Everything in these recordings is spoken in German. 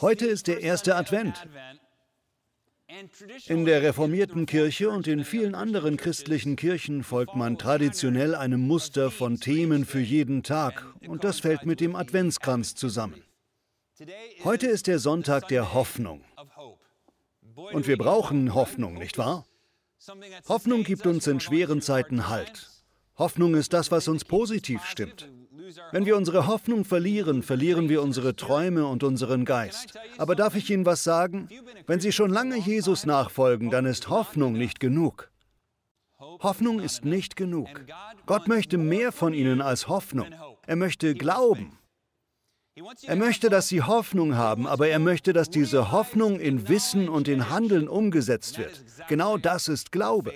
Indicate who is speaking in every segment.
Speaker 1: Heute ist der erste Advent. In der reformierten Kirche und in vielen anderen christlichen Kirchen folgt man traditionell einem Muster von Themen für jeden Tag und das fällt mit dem Adventskranz zusammen. Heute ist der Sonntag der Hoffnung. Und wir brauchen Hoffnung, nicht wahr? Hoffnung gibt uns in schweren Zeiten Halt. Hoffnung ist das, was uns positiv stimmt. Wenn wir unsere Hoffnung verlieren, verlieren wir unsere Träume und unseren Geist. Aber darf ich Ihnen was sagen? Wenn Sie schon lange Jesus nachfolgen, dann ist Hoffnung nicht genug. Hoffnung ist nicht genug. Gott möchte mehr von Ihnen als Hoffnung. Er möchte Glauben. Er möchte, dass Sie Hoffnung haben, aber er möchte, dass diese Hoffnung in Wissen und in Handeln umgesetzt wird. Genau das ist Glaube.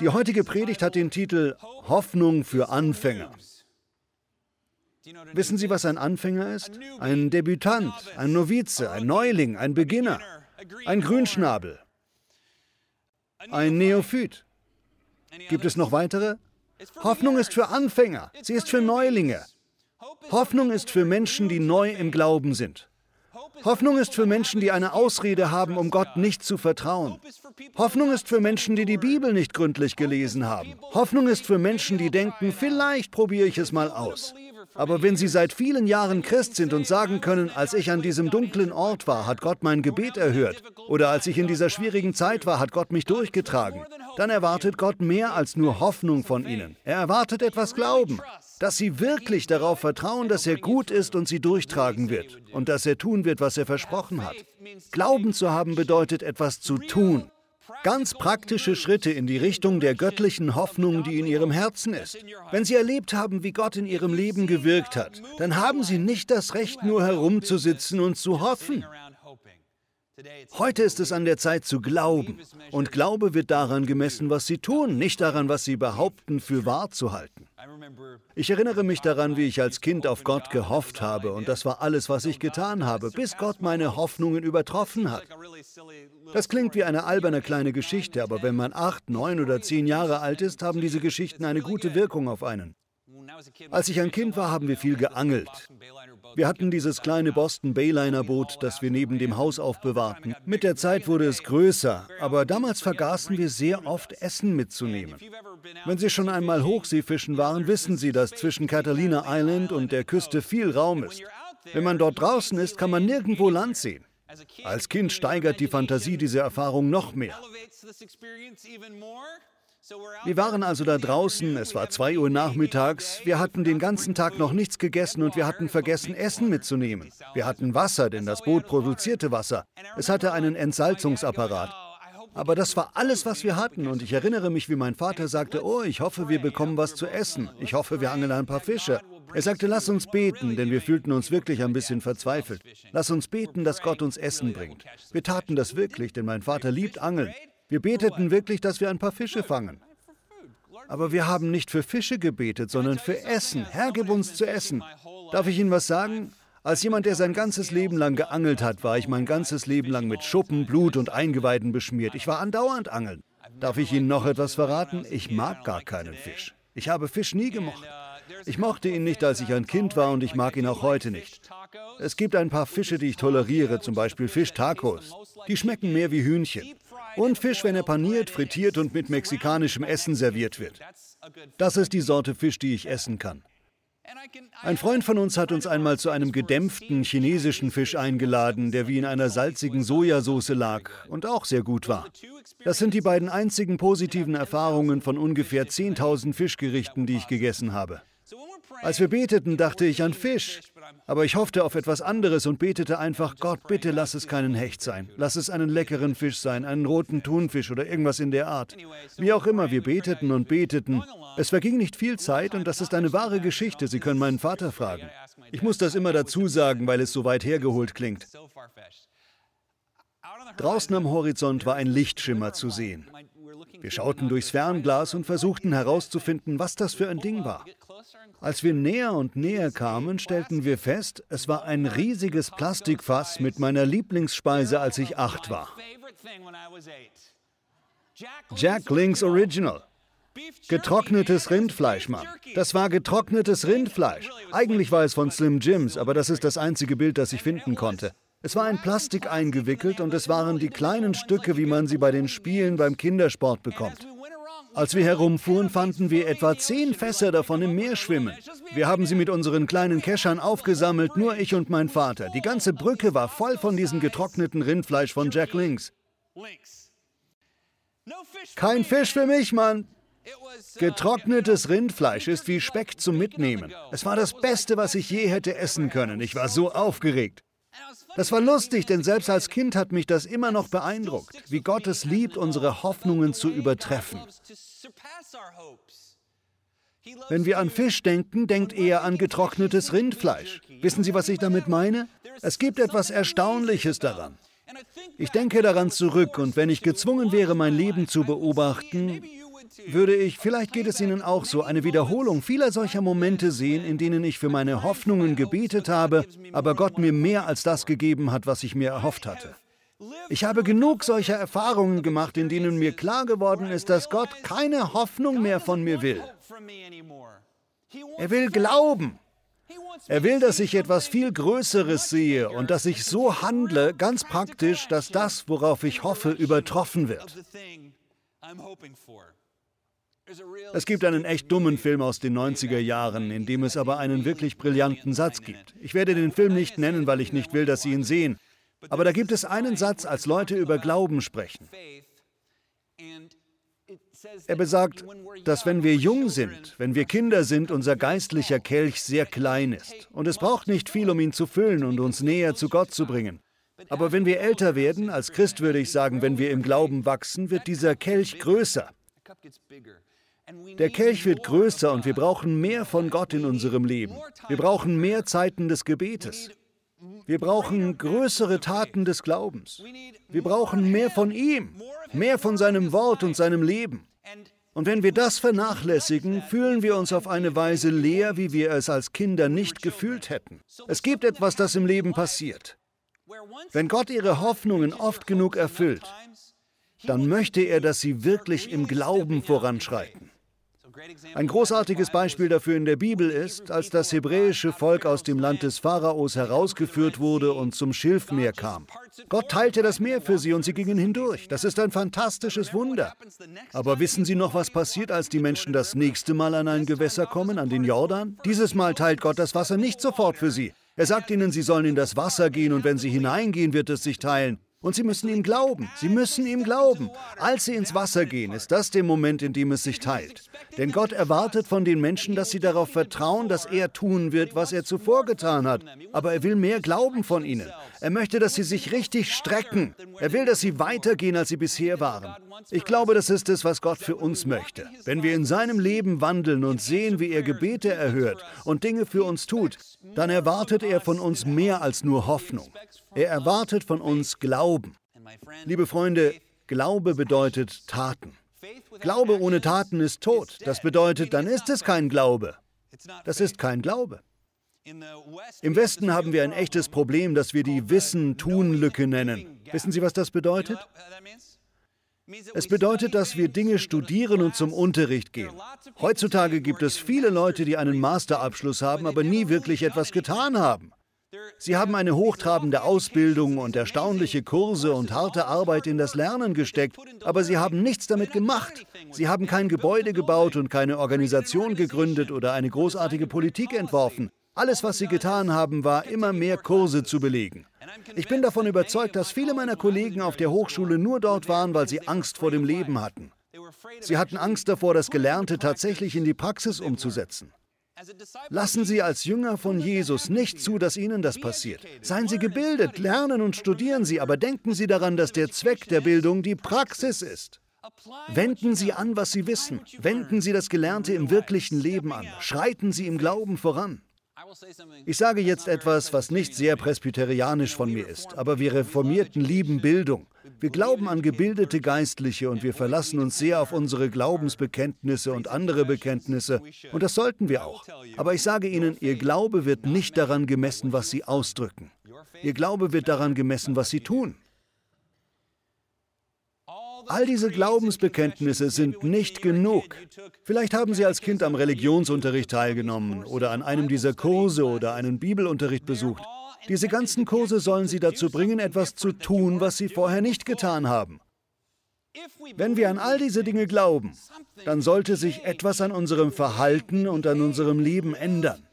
Speaker 1: Die heutige Predigt hat den Titel Hoffnung für Anfänger. Wissen Sie, was ein Anfänger ist? Ein Debütant, ein Novize, ein Neuling, ein Beginner, ein Grünschnabel, ein Neophyt. Gibt es noch weitere? Hoffnung ist für Anfänger, sie ist für Neulinge. Hoffnung ist für Menschen, die neu im Glauben sind. Hoffnung ist für Menschen, die eine Ausrede haben, um Gott nicht zu vertrauen. Hoffnung ist für Menschen, die die Bibel nicht gründlich gelesen haben. Hoffnung ist für Menschen, die denken, vielleicht probiere ich es mal aus. Aber wenn sie seit vielen Jahren Christ sind und sagen können, als ich an diesem dunklen Ort war, hat Gott mein Gebet erhört, oder als ich in dieser schwierigen Zeit war, hat Gott mich durchgetragen, dann erwartet Gott mehr als nur Hoffnung von ihnen. Er erwartet etwas Glauben, dass sie wirklich darauf vertrauen, dass er gut ist und sie durchtragen wird und dass er tun wird, was er versprochen hat. Glauben zu haben bedeutet etwas zu tun. Ganz praktische Schritte in die Richtung der göttlichen Hoffnung, die in ihrem Herzen ist. Wenn Sie erlebt haben, wie Gott in Ihrem Leben gewirkt hat, dann haben Sie nicht das Recht, nur herumzusitzen und zu hoffen. Heute ist es an der Zeit zu glauben. Und Glaube wird daran gemessen, was sie tun, nicht daran, was sie behaupten, für wahr zu halten. Ich erinnere mich daran, wie ich als Kind auf Gott gehofft habe, und das war alles, was ich getan habe, bis Gott meine Hoffnungen übertroffen hat. Das klingt wie eine alberne kleine Geschichte, aber wenn man acht, neun oder zehn Jahre alt ist, haben diese Geschichten eine gute Wirkung auf einen. Als ich ein Kind war, haben wir viel geangelt. Wir hatten dieses kleine Boston Bayliner Boot, das wir neben dem Haus aufbewahrten. Mit der Zeit wurde es größer, aber damals vergaßen wir sehr oft Essen mitzunehmen. Wenn Sie schon einmal Hochseefischen waren, wissen Sie, dass zwischen Catalina Island und der Küste viel Raum ist. Wenn man dort draußen ist, kann man nirgendwo Land sehen. Als Kind steigert die Fantasie diese Erfahrung noch mehr. Wir waren also da draußen, es war 2 Uhr nachmittags, wir hatten den ganzen Tag noch nichts gegessen und wir hatten vergessen, Essen mitzunehmen. Wir hatten Wasser, denn das Boot produzierte Wasser. Es hatte einen Entsalzungsapparat. Aber das war alles, was wir hatten. Und ich erinnere mich, wie mein Vater sagte, oh, ich hoffe, wir bekommen was zu essen. Ich hoffe, wir angeln ein paar Fische. Er sagte, lass uns beten, denn wir fühlten uns wirklich ein bisschen verzweifelt. Lass uns beten, dass Gott uns Essen bringt. Wir taten das wirklich, denn mein Vater liebt Angeln. Wir beteten wirklich, dass wir ein paar Fische fangen. Aber wir haben nicht für Fische gebetet, sondern für Essen. Herr, gib uns zu essen. Darf ich Ihnen was sagen? Als jemand, der sein ganzes Leben lang geangelt hat, war ich mein ganzes Leben lang mit Schuppen, Blut und Eingeweiden beschmiert. Ich war andauernd angeln. Darf ich Ihnen noch etwas verraten? Ich mag gar keinen Fisch. Ich habe Fisch nie gemocht. Ich mochte ihn nicht, als ich ein Kind war und ich mag ihn auch heute nicht. Es gibt ein paar Fische, die ich toleriere, zum Beispiel Fischtacos. Die schmecken mehr wie Hühnchen. Und Fisch, wenn er paniert, frittiert und mit mexikanischem Essen serviert wird. Das ist die Sorte Fisch, die ich essen kann. Ein Freund von uns hat uns einmal zu einem gedämpften chinesischen Fisch eingeladen, der wie in einer salzigen Sojasauce lag und auch sehr gut war. Das sind die beiden einzigen positiven Erfahrungen von ungefähr 10.000 Fischgerichten, die ich gegessen habe. Als wir beteten, dachte ich an Fisch, aber ich hoffte auf etwas anderes und betete einfach, Gott, bitte lass es keinen Hecht sein. Lass es einen leckeren Fisch sein, einen roten Thunfisch oder irgendwas in der Art. Wie auch immer, wir beteten und beteten. Es verging nicht viel Zeit und das ist eine wahre Geschichte. Sie können meinen Vater fragen. Ich muss das immer dazu sagen, weil es so weit hergeholt klingt. Draußen am Horizont war ein Lichtschimmer zu sehen. Wir schauten durchs Fernglas und versuchten herauszufinden, was das für ein Ding war. Als wir näher und näher kamen, stellten wir fest, es war ein riesiges Plastikfass mit meiner Lieblingsspeise, als ich acht war. Jack Links Original. Getrocknetes Rindfleisch, Mann. Das war getrocknetes Rindfleisch. Eigentlich war es von Slim Jims, aber das ist das einzige Bild, das ich finden konnte. Es war in Plastik eingewickelt und es waren die kleinen Stücke, wie man sie bei den Spielen beim Kindersport bekommt. Als wir herumfuhren, fanden wir etwa zehn Fässer davon im Meer schwimmen. Wir haben sie mit unseren kleinen Keschern aufgesammelt, nur ich und mein Vater. Die ganze Brücke war voll von diesem getrockneten Rindfleisch von Jack Links. Kein Fisch für mich, Mann. Getrocknetes Rindfleisch ist wie Speck zum Mitnehmen. Es war das Beste, was ich je hätte essen können. Ich war so aufgeregt. Das war lustig, denn selbst als Kind hat mich das immer noch beeindruckt, wie Gott es liebt, unsere Hoffnungen zu übertreffen. Wenn wir an Fisch denken, denkt er an getrocknetes Rindfleisch. Wissen Sie, was ich damit meine? Es gibt etwas Erstaunliches daran. Ich denke daran zurück und wenn ich gezwungen wäre, mein Leben zu beobachten, würde ich, vielleicht geht es Ihnen auch so, eine Wiederholung vieler solcher Momente sehen, in denen ich für meine Hoffnungen gebetet habe, aber Gott mir mehr als das gegeben hat, was ich mir erhofft hatte. Ich habe genug solcher Erfahrungen gemacht, in denen mir klar geworden ist, dass Gott keine Hoffnung mehr von mir will. Er will glauben. Er will, dass ich etwas viel Größeres sehe und dass ich so handle, ganz praktisch, dass das, worauf ich hoffe, übertroffen wird. Es gibt einen echt dummen Film aus den 90er Jahren, in dem es aber einen wirklich brillanten Satz gibt. Ich werde den Film nicht nennen, weil ich nicht will, dass Sie ihn sehen. Aber da gibt es einen Satz, als Leute über Glauben sprechen. Er besagt, dass wenn wir jung sind, wenn wir Kinder sind, unser geistlicher Kelch sehr klein ist. Und es braucht nicht viel, um ihn zu füllen und uns näher zu Gott zu bringen. Aber wenn wir älter werden, als Christ würde ich sagen, wenn wir im Glauben wachsen, wird dieser Kelch größer. Der Kelch wird größer und wir brauchen mehr von Gott in unserem Leben. Wir brauchen mehr Zeiten des Gebetes. Wir brauchen größere Taten des Glaubens. Wir brauchen mehr von ihm, mehr von seinem Wort und seinem Leben. Und wenn wir das vernachlässigen, fühlen wir uns auf eine Weise leer, wie wir es als Kinder nicht gefühlt hätten. Es gibt etwas, das im Leben passiert. Wenn Gott ihre Hoffnungen oft genug erfüllt, dann möchte er, dass sie wirklich im Glauben voranschreiten. Ein großartiges Beispiel dafür in der Bibel ist, als das hebräische Volk aus dem Land des Pharaos herausgeführt wurde und zum Schilfmeer kam. Gott teilte das Meer für sie und sie gingen hindurch. Das ist ein fantastisches Wunder. Aber wissen Sie noch, was passiert, als die Menschen das nächste Mal an ein Gewässer kommen, an den Jordan? Dieses Mal teilt Gott das Wasser nicht sofort für sie. Er sagt ihnen, sie sollen in das Wasser gehen und wenn sie hineingehen, wird es sich teilen. Und sie müssen ihm glauben. Sie müssen ihm glauben. Als sie ins Wasser gehen, ist das der Moment, in dem es sich teilt. Denn Gott erwartet von den Menschen, dass sie darauf vertrauen, dass er tun wird, was er zuvor getan hat. Aber er will mehr Glauben von ihnen. Er möchte, dass sie sich richtig strecken. Er will, dass sie weitergehen, als sie bisher waren. Ich glaube, das ist es, was Gott für uns möchte. Wenn wir in seinem Leben wandeln und sehen, wie er Gebete erhört und Dinge für uns tut, dann erwartet er von uns mehr als nur Hoffnung. Er erwartet von uns Glauben. Liebe Freunde, Glaube bedeutet Taten. Glaube ohne Taten ist tot. Das bedeutet, dann ist es kein Glaube. Das ist kein Glaube. Im Westen haben wir ein echtes Problem, das wir die Wissen-Tun-Lücke nennen. Wissen Sie, was das bedeutet? Es bedeutet, dass wir Dinge studieren und zum Unterricht gehen. Heutzutage gibt es viele Leute, die einen Masterabschluss haben, aber nie wirklich etwas getan haben. Sie haben eine hochtrabende Ausbildung und erstaunliche Kurse und harte Arbeit in das Lernen gesteckt, aber sie haben nichts damit gemacht. Sie haben kein Gebäude gebaut und keine Organisation gegründet oder eine großartige Politik entworfen. Alles, was sie getan haben, war, immer mehr Kurse zu belegen. Ich bin davon überzeugt, dass viele meiner Kollegen auf der Hochschule nur dort waren, weil sie Angst vor dem Leben hatten. Sie hatten Angst davor, das Gelernte tatsächlich in die Praxis umzusetzen. Lassen Sie als Jünger von Jesus nicht zu, dass Ihnen das passiert. Seien Sie gebildet, lernen und studieren Sie, aber denken Sie daran, dass der Zweck der Bildung die Praxis ist. Wenden Sie an, was Sie wissen. Wenden Sie das Gelernte im wirklichen Leben an. Schreiten Sie im Glauben voran. Ich sage jetzt etwas, was nicht sehr presbyterianisch von mir ist, aber wir Reformierten lieben Bildung. Wir glauben an gebildete Geistliche und wir verlassen uns sehr auf unsere Glaubensbekenntnisse und andere Bekenntnisse. Und das sollten wir auch. Aber ich sage Ihnen, Ihr Glaube wird nicht daran gemessen, was Sie ausdrücken. Ihr Glaube wird daran gemessen, was Sie tun. All diese Glaubensbekenntnisse sind nicht genug. Vielleicht haben Sie als Kind am Religionsunterricht teilgenommen oder an einem dieser Kurse oder einen Bibelunterricht besucht. Diese ganzen Kurse sollen Sie dazu bringen, etwas zu tun, was Sie vorher nicht getan haben. Wenn wir an all diese Dinge glauben, dann sollte sich etwas an unserem Verhalten und an unserem Leben ändern.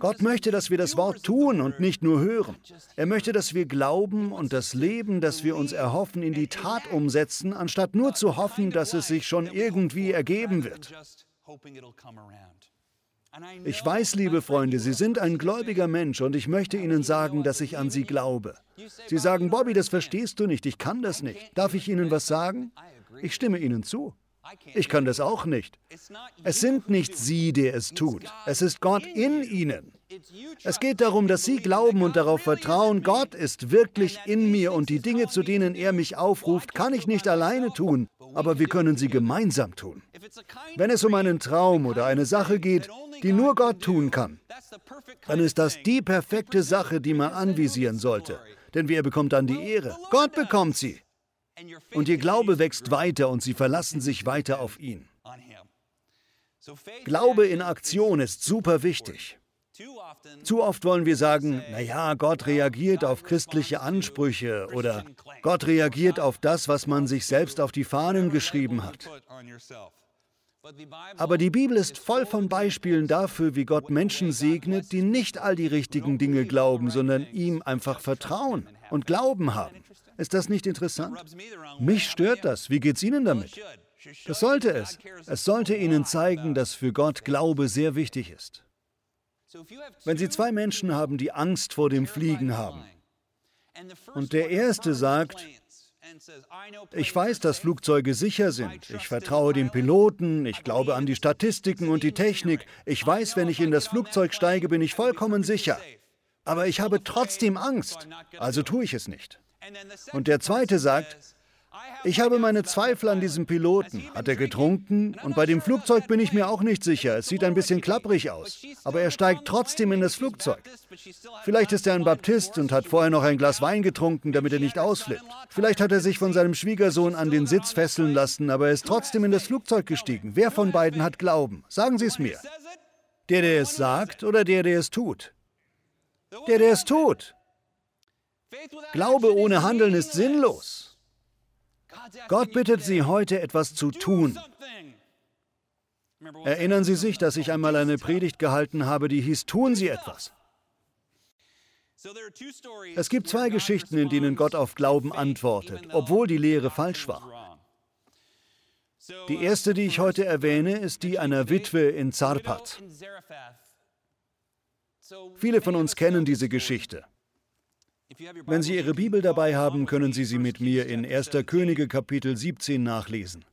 Speaker 1: Gott möchte, dass wir das Wort tun und nicht nur hören. Er möchte, dass wir glauben und das Leben, das wir uns erhoffen, in die Tat umsetzen, anstatt nur zu hoffen, dass es sich schon irgendwie ergeben wird. Ich weiß, liebe Freunde, Sie sind ein gläubiger Mensch und ich möchte Ihnen sagen, dass ich an Sie glaube. Sie sagen, Bobby, das verstehst du nicht, ich kann das nicht. Darf ich Ihnen was sagen? Ich stimme Ihnen zu. Ich kann das auch nicht. Es sind nicht Sie, der es tut. Es ist Gott in Ihnen. Es geht darum, dass Sie glauben und darauf vertrauen, Gott ist wirklich in mir und die Dinge, zu denen er mich aufruft, kann ich nicht alleine tun, aber wir können sie gemeinsam tun. Wenn es um einen Traum oder eine Sache geht, die nur Gott tun kann, dann ist das die perfekte Sache, die man anvisieren sollte. Denn wer bekommt dann die Ehre? Gott bekommt sie. Und ihr Glaube wächst weiter und sie verlassen sich weiter auf ihn. Glaube in Aktion ist super wichtig. Zu oft wollen wir sagen, naja, Gott reagiert auf christliche Ansprüche oder Gott reagiert auf das, was man sich selbst auf die Fahnen geschrieben hat. Aber die Bibel ist voll von Beispielen dafür, wie Gott Menschen segnet, die nicht all die richtigen Dinge glauben, sondern ihm einfach vertrauen und Glauben haben. Ist das nicht interessant? Mich stört das. Wie geht's Ihnen damit? Das sollte es. Es sollte Ihnen zeigen, dass für Gott Glaube sehr wichtig ist. Wenn Sie zwei Menschen haben, die Angst vor dem Fliegen haben, und der erste sagt, ich weiß, dass Flugzeuge sicher sind. Ich vertraue dem Piloten, ich glaube an die Statistiken und die Technik. Ich weiß, wenn ich in das Flugzeug steige, bin ich vollkommen sicher. Aber ich habe trotzdem Angst, also tue ich es nicht. Und der zweite sagt, ich habe meine Zweifel an diesem Piloten. Hat er getrunken? Und bei dem Flugzeug bin ich mir auch nicht sicher. Es sieht ein bisschen klapprig aus. Aber er steigt trotzdem in das Flugzeug. Vielleicht ist er ein Baptist und hat vorher noch ein Glas Wein getrunken, damit er nicht ausflippt. Vielleicht hat er sich von seinem Schwiegersohn an den Sitz fesseln lassen, aber er ist trotzdem in das Flugzeug gestiegen. Wer von beiden hat Glauben? Sagen Sie es mir. Der, der es sagt oder der, der es tut? Der, der es tut. Glaube ohne Handeln ist sinnlos. Gott bittet Sie heute etwas zu tun. Erinnern Sie sich, dass ich einmal eine Predigt gehalten habe, die hieß, tun Sie etwas. Es gibt zwei Geschichten, in denen Gott auf Glauben antwortet, obwohl die Lehre falsch war. Die erste, die ich heute erwähne, ist die einer Witwe in Zarpat. Viele von uns kennen diese Geschichte. Wenn Sie Ihre Bibel dabei haben, können Sie sie mit mir in 1. Könige Kapitel 17 nachlesen.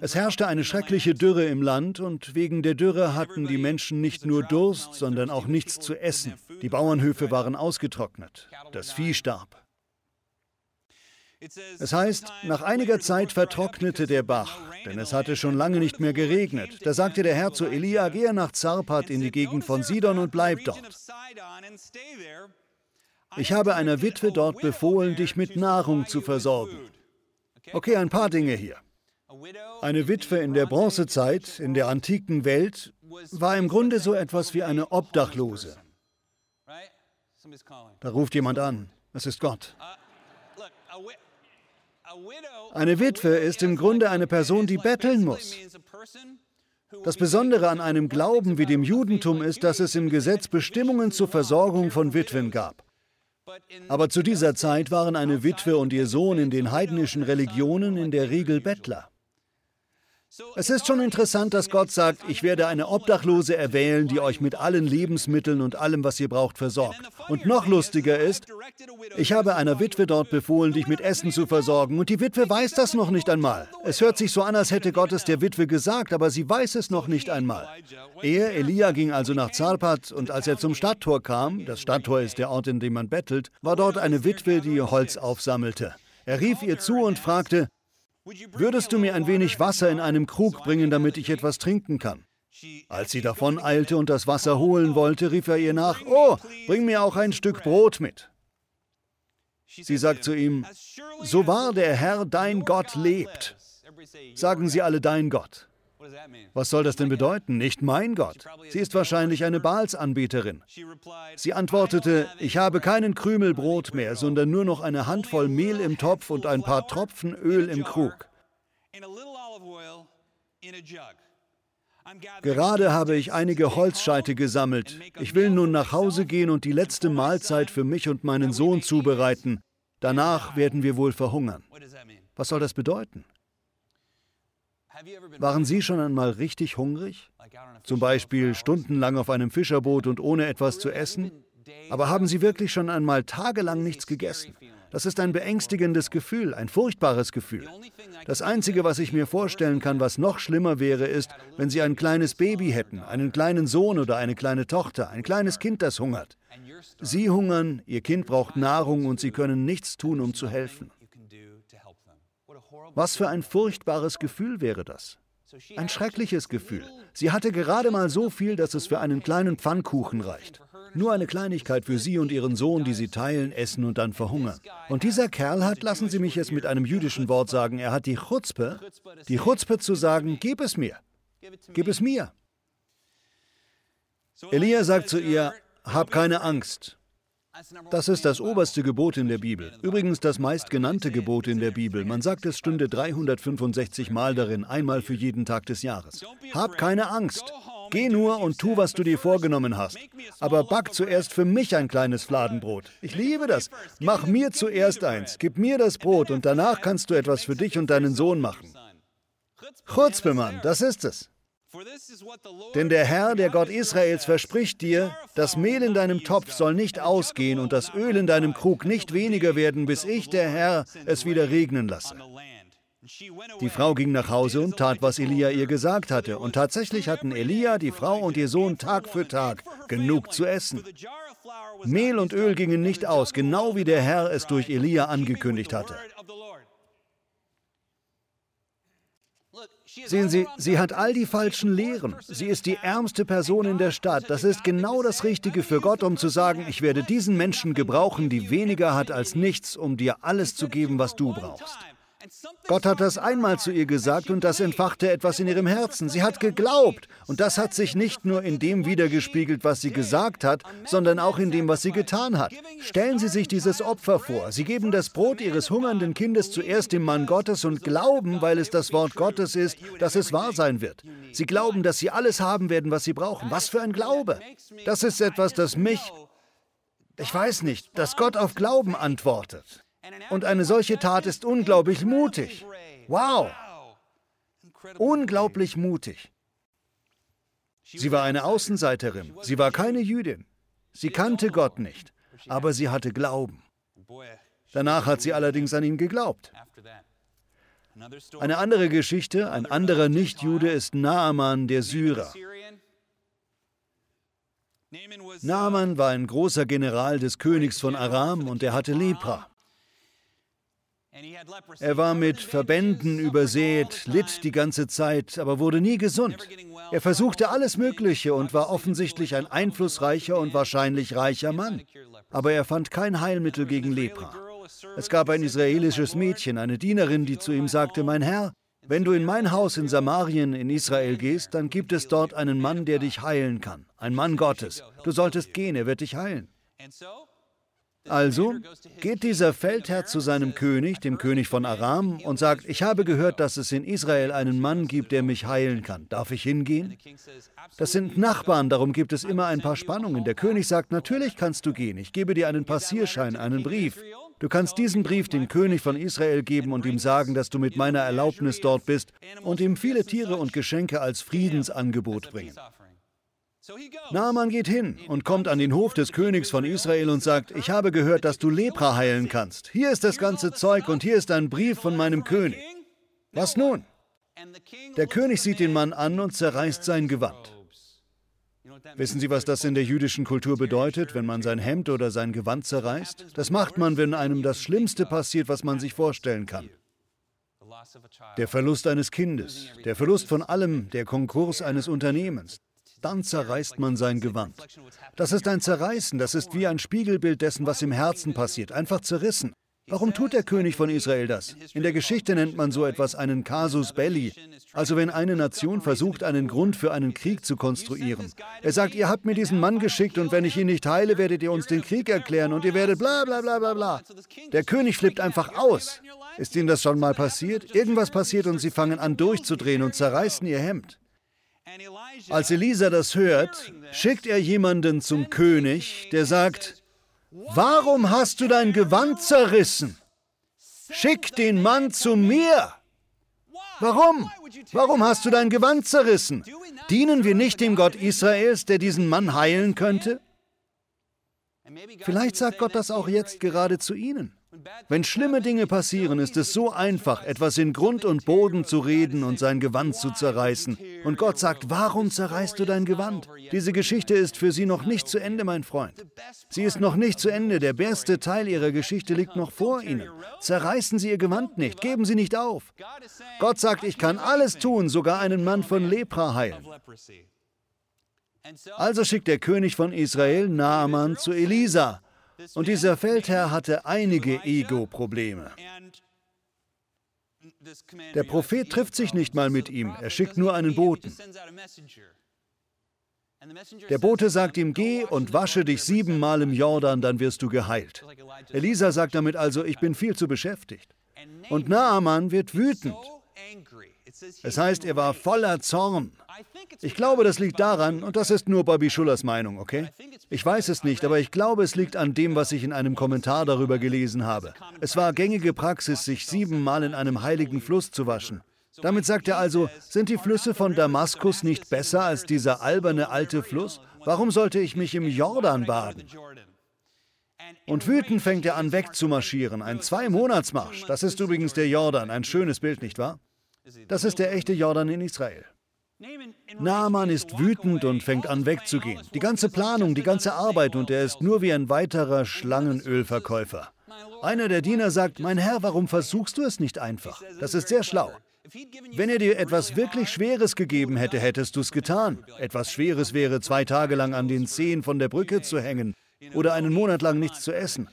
Speaker 1: Es herrschte eine schreckliche Dürre im Land und wegen der Dürre hatten die Menschen nicht nur Durst, sondern auch nichts zu essen. Die Bauernhöfe waren ausgetrocknet, das Vieh starb. Es heißt, nach einiger Zeit vertrocknete der Bach, denn es hatte schon lange nicht mehr geregnet. Da sagte der Herr zu Elia, gehe nach Zarpat in die Gegend von Sidon und bleib dort. Ich habe einer Witwe dort befohlen, dich mit Nahrung zu versorgen. Okay, ein paar Dinge hier. Eine Witwe in der Bronzezeit, in der antiken Welt, war im Grunde so etwas wie eine Obdachlose. Da ruft jemand an. Es ist Gott. Eine Witwe ist im Grunde eine Person, die betteln muss. Das Besondere an einem Glauben wie dem Judentum ist, dass es im Gesetz Bestimmungen zur Versorgung von Witwen gab. Aber zu dieser Zeit waren eine Witwe und ihr Sohn in den heidnischen Religionen in der Regel Bettler. Es ist schon interessant, dass Gott sagt, ich werde eine Obdachlose erwählen, die euch mit allen Lebensmitteln und allem, was ihr braucht, versorgt. Und noch lustiger ist, ich habe einer Witwe dort befohlen, dich mit Essen zu versorgen, und die Witwe weiß das noch nicht einmal. Es hört sich so an, als hätte Gott es der Witwe gesagt, aber sie weiß es noch nicht einmal. Er, Elia, ging also nach Zarpat, und als er zum Stadttor kam, das Stadttor ist der Ort, in dem man bettelt, war dort eine Witwe, die Holz aufsammelte. Er rief ihr zu und fragte, Würdest du mir ein wenig Wasser in einem Krug bringen, damit ich etwas trinken kann? Als sie davon eilte und das Wasser holen wollte, rief er ihr nach, Oh, bring mir auch ein Stück Brot mit. Sie sagt zu ihm, so wahr der Herr, dein Gott, lebt. Sagen sie alle dein Gott. Was soll das denn bedeuten? Nicht mein Gott. Sie ist wahrscheinlich eine Baalsanbeterin. Sie antwortete, ich habe keinen Krümel Brot mehr, sondern nur noch eine Handvoll Mehl im Topf und ein paar Tropfen Öl im Krug. Gerade habe ich einige Holzscheite gesammelt. Ich will nun nach Hause gehen und die letzte Mahlzeit für mich und meinen Sohn zubereiten. Danach werden wir wohl verhungern. Was soll das bedeuten? Waren Sie schon einmal richtig hungrig? Zum Beispiel stundenlang auf einem Fischerboot und ohne etwas zu essen? Aber haben Sie wirklich schon einmal tagelang nichts gegessen? Das ist ein beängstigendes Gefühl, ein furchtbares Gefühl. Das Einzige, was ich mir vorstellen kann, was noch schlimmer wäre, ist, wenn Sie ein kleines Baby hätten, einen kleinen Sohn oder eine kleine Tochter, ein kleines Kind, das hungert. Sie hungern, Ihr Kind braucht Nahrung und Sie können nichts tun, um zu helfen. Was für ein furchtbares Gefühl wäre das? Ein schreckliches Gefühl. Sie hatte gerade mal so viel, dass es für einen kleinen Pfannkuchen reicht. Nur eine Kleinigkeit für sie und ihren Sohn, die sie teilen, essen und dann verhungern. Und dieser Kerl hat, lassen Sie mich es mit einem jüdischen Wort sagen, er hat die Chutzpe, die Chutzpe zu sagen, gib es mir, gib es mir. Elia sagt zu ihr, hab keine Angst. Das ist das oberste Gebot in der Bibel. Übrigens das meistgenannte Gebot in der Bibel. Man sagt, es stünde 365 Mal darin, einmal für jeden Tag des Jahres. Hab keine Angst. Geh nur und tu, was du dir vorgenommen hast. Aber back zuerst für mich ein kleines Fladenbrot. Ich liebe das. Mach mir zuerst eins. Gib mir das Brot und danach kannst du etwas für dich und deinen Sohn machen. Chutzpemann, das ist es. Denn der Herr, der Gott Israels, verspricht dir, das Mehl in deinem Topf soll nicht ausgehen und das Öl in deinem Krug nicht weniger werden, bis ich, der Herr, es wieder regnen lasse. Die Frau ging nach Hause und tat, was Elia ihr gesagt hatte. Und tatsächlich hatten Elia, die Frau und ihr Sohn Tag für Tag genug zu essen. Mehl und Öl gingen nicht aus, genau wie der Herr es durch Elia angekündigt hatte. Sehen Sie, sie hat all die falschen Lehren. Sie ist die ärmste Person in der Stadt. Das ist genau das Richtige für Gott, um zu sagen, ich werde diesen Menschen gebrauchen, die weniger hat als nichts, um dir alles zu geben, was du brauchst. Gott hat das einmal zu ihr gesagt und das entfachte etwas in ihrem Herzen. Sie hat geglaubt und das hat sich nicht nur in dem wiedergespiegelt, was sie gesagt hat, sondern auch in dem, was sie getan hat. Stellen Sie sich dieses Opfer vor. Sie geben das Brot Ihres hungernden Kindes zuerst dem Mann Gottes und glauben, weil es das Wort Gottes ist, dass es wahr sein wird. Sie glauben, dass Sie alles haben werden, was Sie brauchen. Was für ein Glaube! Das ist etwas, das mich, ich weiß nicht, dass Gott auf Glauben antwortet. Und eine solche Tat ist unglaublich mutig. Wow! Unglaublich mutig. Sie war eine Außenseiterin. Sie war keine Jüdin. Sie kannte Gott nicht, aber sie hatte Glauben. Danach hat sie allerdings an ihn geglaubt. Eine andere Geschichte, ein anderer Nichtjude ist Naaman der Syrer. Naaman war ein großer General des Königs von Aram und er hatte Lepra. Er war mit Verbänden übersät, litt die ganze Zeit, aber wurde nie gesund. Er versuchte alles Mögliche und war offensichtlich ein einflussreicher und wahrscheinlich reicher Mann. Aber er fand kein Heilmittel gegen Lepra. Es gab ein israelisches Mädchen, eine Dienerin, die zu ihm sagte, mein Herr, wenn du in mein Haus in Samarien in Israel gehst, dann gibt es dort einen Mann, der dich heilen kann. Ein Mann Gottes. Du solltest gehen, er wird dich heilen. Also geht dieser Feldherr zu seinem König, dem König von Aram, und sagt, ich habe gehört, dass es in Israel einen Mann gibt, der mich heilen kann. Darf ich hingehen? Das sind Nachbarn, darum gibt es immer ein paar Spannungen. Der König sagt, natürlich kannst du gehen. Ich gebe dir einen Passierschein, einen Brief. Du kannst diesen Brief dem König von Israel geben und ihm sagen, dass du mit meiner Erlaubnis dort bist und ihm viele Tiere und Geschenke als Friedensangebot bringen. Naaman geht hin und kommt an den Hof des Königs von Israel und sagt, ich habe gehört, dass du Lepra heilen kannst. Hier ist das ganze Zeug und hier ist ein Brief von meinem König. Was nun? Der König sieht den Mann an und zerreißt sein Gewand. Wissen Sie, was das in der jüdischen Kultur bedeutet, wenn man sein Hemd oder sein Gewand zerreißt? Das macht man, wenn einem das Schlimmste passiert, was man sich vorstellen kann. Der Verlust eines Kindes, der Verlust von allem, der Konkurs eines Unternehmens, dann zerreißt man sein Gewand. Das ist ein Zerreißen, das ist wie ein Spiegelbild dessen, was im Herzen passiert, einfach zerrissen. Warum tut der König von Israel das? In der Geschichte nennt man so etwas einen Casus belli, also wenn eine Nation versucht, einen Grund für einen Krieg zu konstruieren. Er sagt, ihr habt mir diesen Mann geschickt und wenn ich ihn nicht heile, werdet ihr uns den Krieg erklären und ihr werdet bla bla bla bla bla. Der König flippt einfach aus. Ist Ihnen das schon mal passiert? Irgendwas passiert und Sie fangen an durchzudrehen und zerreißen Ihr Hemd. Als Elisa das hört, schickt er jemanden zum König, der sagt, Warum hast du dein Gewand zerrissen? Schick den Mann zu mir. Warum? Warum hast du dein Gewand zerrissen? Dienen wir nicht dem Gott Israels, der diesen Mann heilen könnte? Vielleicht sagt Gott das auch jetzt gerade zu Ihnen. Wenn schlimme Dinge passieren, ist es so einfach, etwas in Grund und Boden zu reden und sein Gewand zu zerreißen. Und Gott sagt, warum zerreißt du dein Gewand? Diese Geschichte ist für Sie noch nicht zu Ende, mein Freund. Sie ist noch nicht zu Ende. Der beste Teil Ihrer Geschichte liegt noch vor Ihnen. Zerreißen Sie Ihr Gewand nicht, geben Sie nicht auf. Gott sagt, ich kann alles tun, sogar einen Mann von Lepra heilen. Also schickt der König von Israel Naaman zu Elisa und dieser Feldherr hatte einige Ego-Probleme. Der Prophet trifft sich nicht mal mit ihm, er schickt nur einen Boten. Der Bote sagt ihm, geh und wasche dich siebenmal im Jordan, dann wirst du geheilt. Elisa sagt damit also, ich bin viel zu beschäftigt. Und Naaman wird wütend. Es heißt, er war voller Zorn. Ich glaube, das liegt daran, und das ist nur Bobby Schullers Meinung, okay? Ich weiß es nicht, aber ich glaube, es liegt an dem, was ich in einem Kommentar darüber gelesen habe. Es war gängige Praxis, sich siebenmal in einem heiligen Fluss zu waschen. Damit sagt er also, sind die Flüsse von Damaskus nicht besser als dieser alberne alte Fluss? Warum sollte ich mich im Jordan baden? Und wütend fängt er an wegzumarschieren, ein Zwei-Monats-Marsch. Das ist übrigens der Jordan, ein schönes Bild, nicht wahr? Das ist der echte Jordan in Israel. Naaman ist wütend und fängt an wegzugehen. Die ganze Planung, die ganze Arbeit und er ist nur wie ein weiterer Schlangenölverkäufer. Einer der Diener sagt, mein Herr, warum versuchst du es nicht einfach? Das ist sehr schlau. Wenn er dir etwas wirklich Schweres gegeben hätte, hättest du es getan. Etwas Schweres wäre, zwei Tage lang an den Zehen von der Brücke zu hängen oder einen Monat lang nichts zu essen.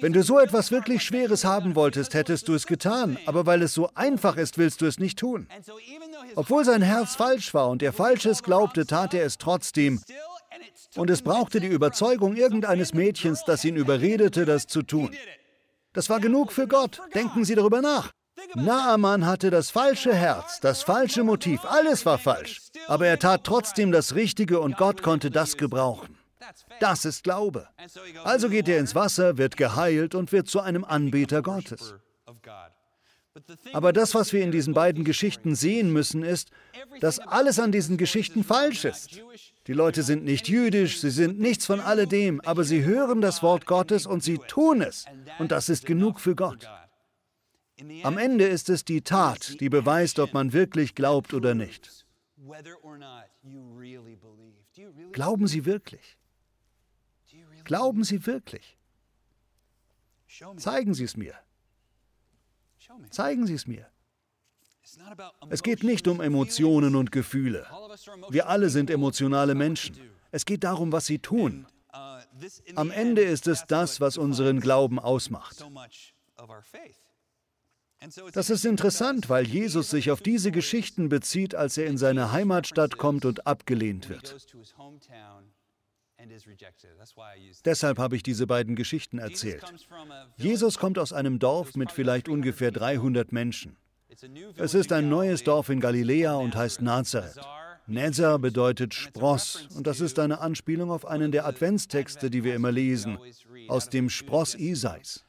Speaker 1: Wenn du so etwas wirklich Schweres haben wolltest, hättest du es getan, aber weil es so einfach ist, willst du es nicht tun. Obwohl sein Herz falsch war und er Falsches glaubte, tat er es trotzdem. Und es brauchte die Überzeugung irgendeines Mädchens, das ihn überredete, das zu tun. Das war genug für Gott. Denken Sie darüber nach. Naaman hatte das falsche Herz, das falsche Motiv, alles war falsch. Aber er tat trotzdem das Richtige und Gott konnte das gebrauchen. Das ist Glaube. Also geht er ins Wasser, wird geheilt und wird zu einem Anbeter Gottes. Aber das, was wir in diesen beiden Geschichten sehen müssen, ist, dass alles an diesen Geschichten falsch ist. Die Leute sind nicht jüdisch, sie sind nichts von alledem, aber sie hören das Wort Gottes und sie tun es. Und das ist genug für Gott. Am Ende ist es die Tat, die beweist, ob man wirklich glaubt oder nicht. Glauben Sie wirklich? Glauben Sie wirklich? Zeigen Sie es mir. Zeigen Sie es mir. Es geht nicht um Emotionen und Gefühle. Wir alle sind emotionale Menschen. Es geht darum, was Sie tun. Am Ende ist es das, was unseren Glauben ausmacht. Das ist interessant, weil Jesus sich auf diese Geschichten bezieht, als er in seine Heimatstadt kommt und abgelehnt wird. Deshalb habe ich diese beiden Geschichten erzählt. Jesus kommt aus einem Dorf mit vielleicht ungefähr 300 Menschen. Es ist ein neues Dorf in Galiläa und heißt Nazareth. Nezar bedeutet Spross und das ist eine Anspielung auf einen der Adventstexte, die wir immer lesen, aus dem Spross Isais.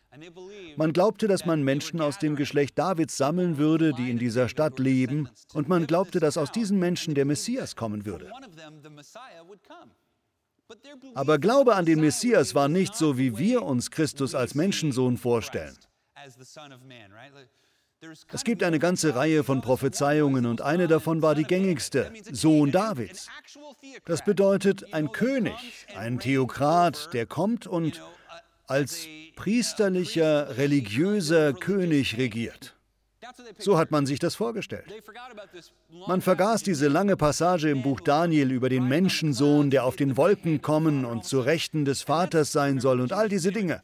Speaker 1: Man glaubte, dass man Menschen aus dem Geschlecht Davids sammeln würde, die in dieser Stadt leben, und man glaubte, dass aus diesen Menschen der Messias kommen würde. Aber Glaube an den Messias war nicht so, wie wir uns Christus als Menschensohn vorstellen. Es gibt eine ganze Reihe von Prophezeiungen und eine davon war die gängigste, Sohn Davids. Das bedeutet ein König, ein Theokrat, der kommt und als priesterlicher, religiöser König regiert. So hat man sich das vorgestellt. Man vergaß diese lange Passage im Buch Daniel über den Menschensohn, der auf den Wolken kommen und zu Rechten des Vaters sein soll und all diese Dinge.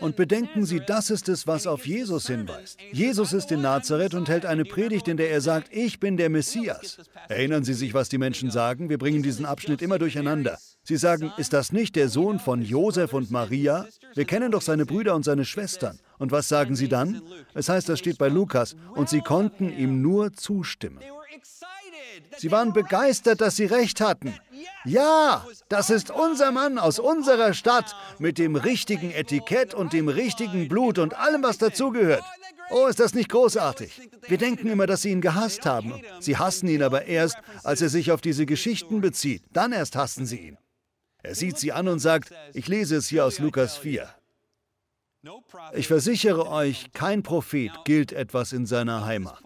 Speaker 1: Und bedenken Sie, das ist es, was auf Jesus hinweist. Jesus ist in Nazareth und hält eine Predigt, in der er sagt, ich bin der Messias. Erinnern Sie sich, was die Menschen sagen? Wir bringen diesen Abschnitt immer durcheinander. Sie sagen, ist das nicht der Sohn von Josef und Maria? Wir kennen doch seine Brüder und seine Schwestern. Und was sagen sie dann? Es heißt, das steht bei Lukas, und sie konnten ihm nur zustimmen. Sie waren begeistert, dass sie recht hatten. Ja, das ist unser Mann aus unserer Stadt mit dem richtigen Etikett und dem richtigen Blut und allem, was dazugehört. Oh, ist das nicht großartig? Wir denken immer, dass sie ihn gehasst haben. Sie hassen ihn aber erst, als er sich auf diese Geschichten bezieht. Dann erst hassen sie ihn. Er sieht sie an und sagt, ich lese es hier aus Lukas 4. Ich versichere euch, kein Prophet gilt etwas in seiner Heimat.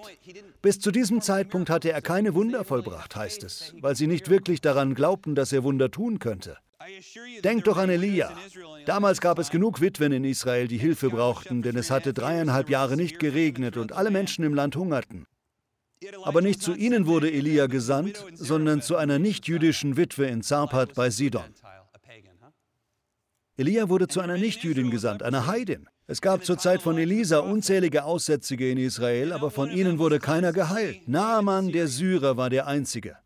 Speaker 1: Bis zu diesem Zeitpunkt hatte er keine Wunder vollbracht, heißt es, weil sie nicht wirklich daran glaubten, dass er Wunder tun könnte. Denkt doch an Elia. Damals gab es genug Witwen in Israel, die Hilfe brauchten, denn es hatte dreieinhalb Jahre nicht geregnet und alle Menschen im Land hungerten. Aber nicht zu ihnen wurde Elia gesandt, sondern zu einer nichtjüdischen Witwe in Zarpat bei Sidon. Elia wurde zu einer Nichtjüdin gesandt, einer Heidin. Es gab zur Zeit von Elisa unzählige Aussätzige in Israel, aber von ihnen wurde keiner geheilt. Naaman, der Syrer, war der Einzige.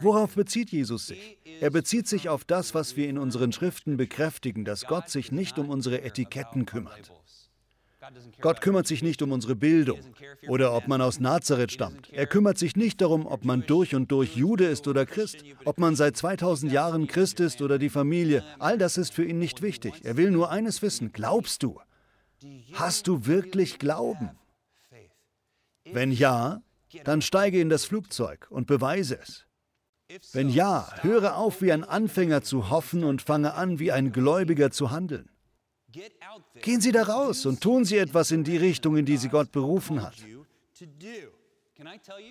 Speaker 1: Worauf bezieht Jesus sich? Er bezieht sich auf das, was wir in unseren Schriften bekräftigen, dass Gott sich nicht um unsere Etiketten kümmert. Gott kümmert sich nicht um unsere Bildung oder ob man aus Nazareth stammt. Er kümmert sich nicht darum, ob man durch und durch Jude ist oder Christ, ob man seit 2000 Jahren Christ ist oder die Familie. All das ist für ihn nicht wichtig. Er will nur eines wissen. Glaubst du? Hast du wirklich Glauben? Wenn ja, dann steige in das Flugzeug und beweise es. Wenn ja, höre auf, wie ein Anfänger zu hoffen und fange an, wie ein Gläubiger zu handeln. Gehen Sie da raus und tun Sie etwas in die Richtung, in die Sie Gott berufen hat.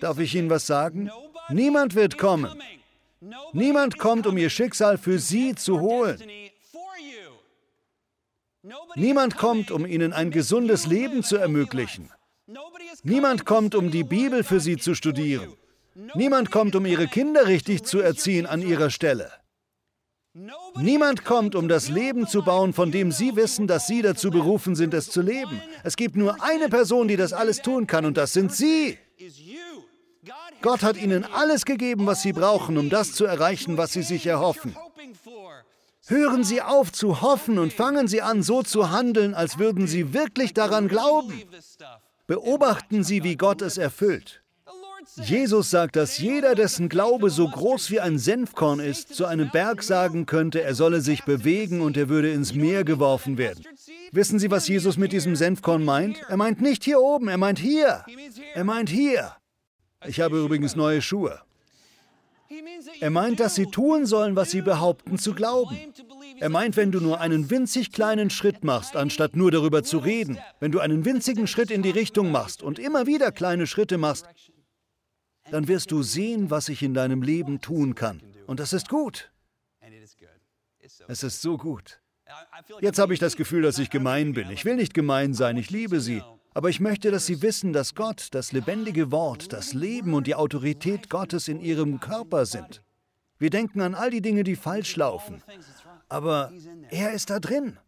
Speaker 1: Darf ich Ihnen was sagen? Niemand wird kommen. Niemand kommt, um Ihr Schicksal für Sie zu holen. Niemand kommt, um Ihnen ein gesundes Leben zu ermöglichen. Niemand kommt, um die Bibel für Sie zu studieren. Niemand kommt, um Ihre Kinder richtig zu erziehen an Ihrer Stelle. Niemand kommt, um das Leben zu bauen, von dem Sie wissen, dass Sie dazu berufen sind, es zu leben. Es gibt nur eine Person, die das alles tun kann, und das sind Sie. Gott hat Ihnen alles gegeben, was Sie brauchen, um das zu erreichen, was Sie sich erhoffen. Hören Sie auf zu hoffen und fangen Sie an, so zu handeln, als würden Sie wirklich daran glauben. Beobachten Sie, wie Gott es erfüllt. Jesus sagt, dass jeder, dessen Glaube so groß wie ein Senfkorn ist, zu einem Berg sagen könnte, er solle sich bewegen und er würde ins Meer geworfen werden. Wissen Sie, was Jesus mit diesem Senfkorn meint? Er meint nicht hier oben, er meint hier. Er meint hier. Ich habe übrigens neue Schuhe. Er meint, dass sie tun sollen, was sie behaupten zu glauben. Er meint, wenn du nur einen winzig kleinen Schritt machst, anstatt nur darüber zu reden, wenn du einen winzigen Schritt in die Richtung machst und immer wieder kleine Schritte machst, dann wirst du sehen, was ich in deinem Leben tun kann. Und das ist gut. Es ist so gut. Jetzt habe ich das Gefühl, dass ich gemein bin. Ich will nicht gemein sein, ich liebe sie. Aber ich möchte, dass Sie wissen, dass Gott, das lebendige Wort, das Leben und die Autorität Gottes in Ihrem Körper sind. Wir denken an all die Dinge, die falsch laufen. Aber er ist da drin.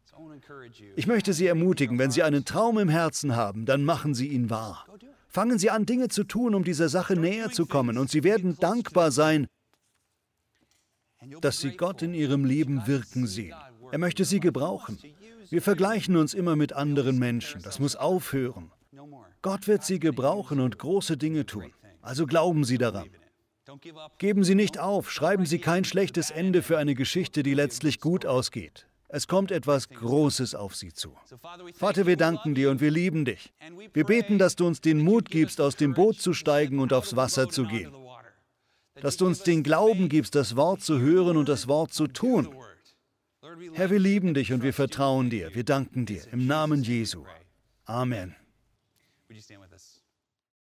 Speaker 1: Ich möchte Sie ermutigen, wenn Sie einen Traum im Herzen haben, dann machen Sie ihn wahr. Fangen Sie an, Dinge zu tun, um dieser Sache näher zu kommen, und Sie werden dankbar sein, dass Sie Gott in Ihrem Leben wirken sehen. Er möchte Sie gebrauchen. Wir vergleichen uns immer mit anderen Menschen. Das muss aufhören. Gott wird Sie gebrauchen und große Dinge tun. Also glauben Sie daran. Geben Sie nicht auf, schreiben Sie kein schlechtes Ende für eine Geschichte, die letztlich gut ausgeht. Es kommt etwas Großes auf sie zu. Vater, wir danken dir und wir lieben dich. Wir beten, dass du uns den Mut gibst, aus dem Boot zu steigen und aufs Wasser zu gehen. Dass du uns den Glauben gibst, das Wort zu hören und das Wort zu tun. Herr, wir lieben dich und wir vertrauen dir. Wir danken dir. Im Namen Jesu. Amen.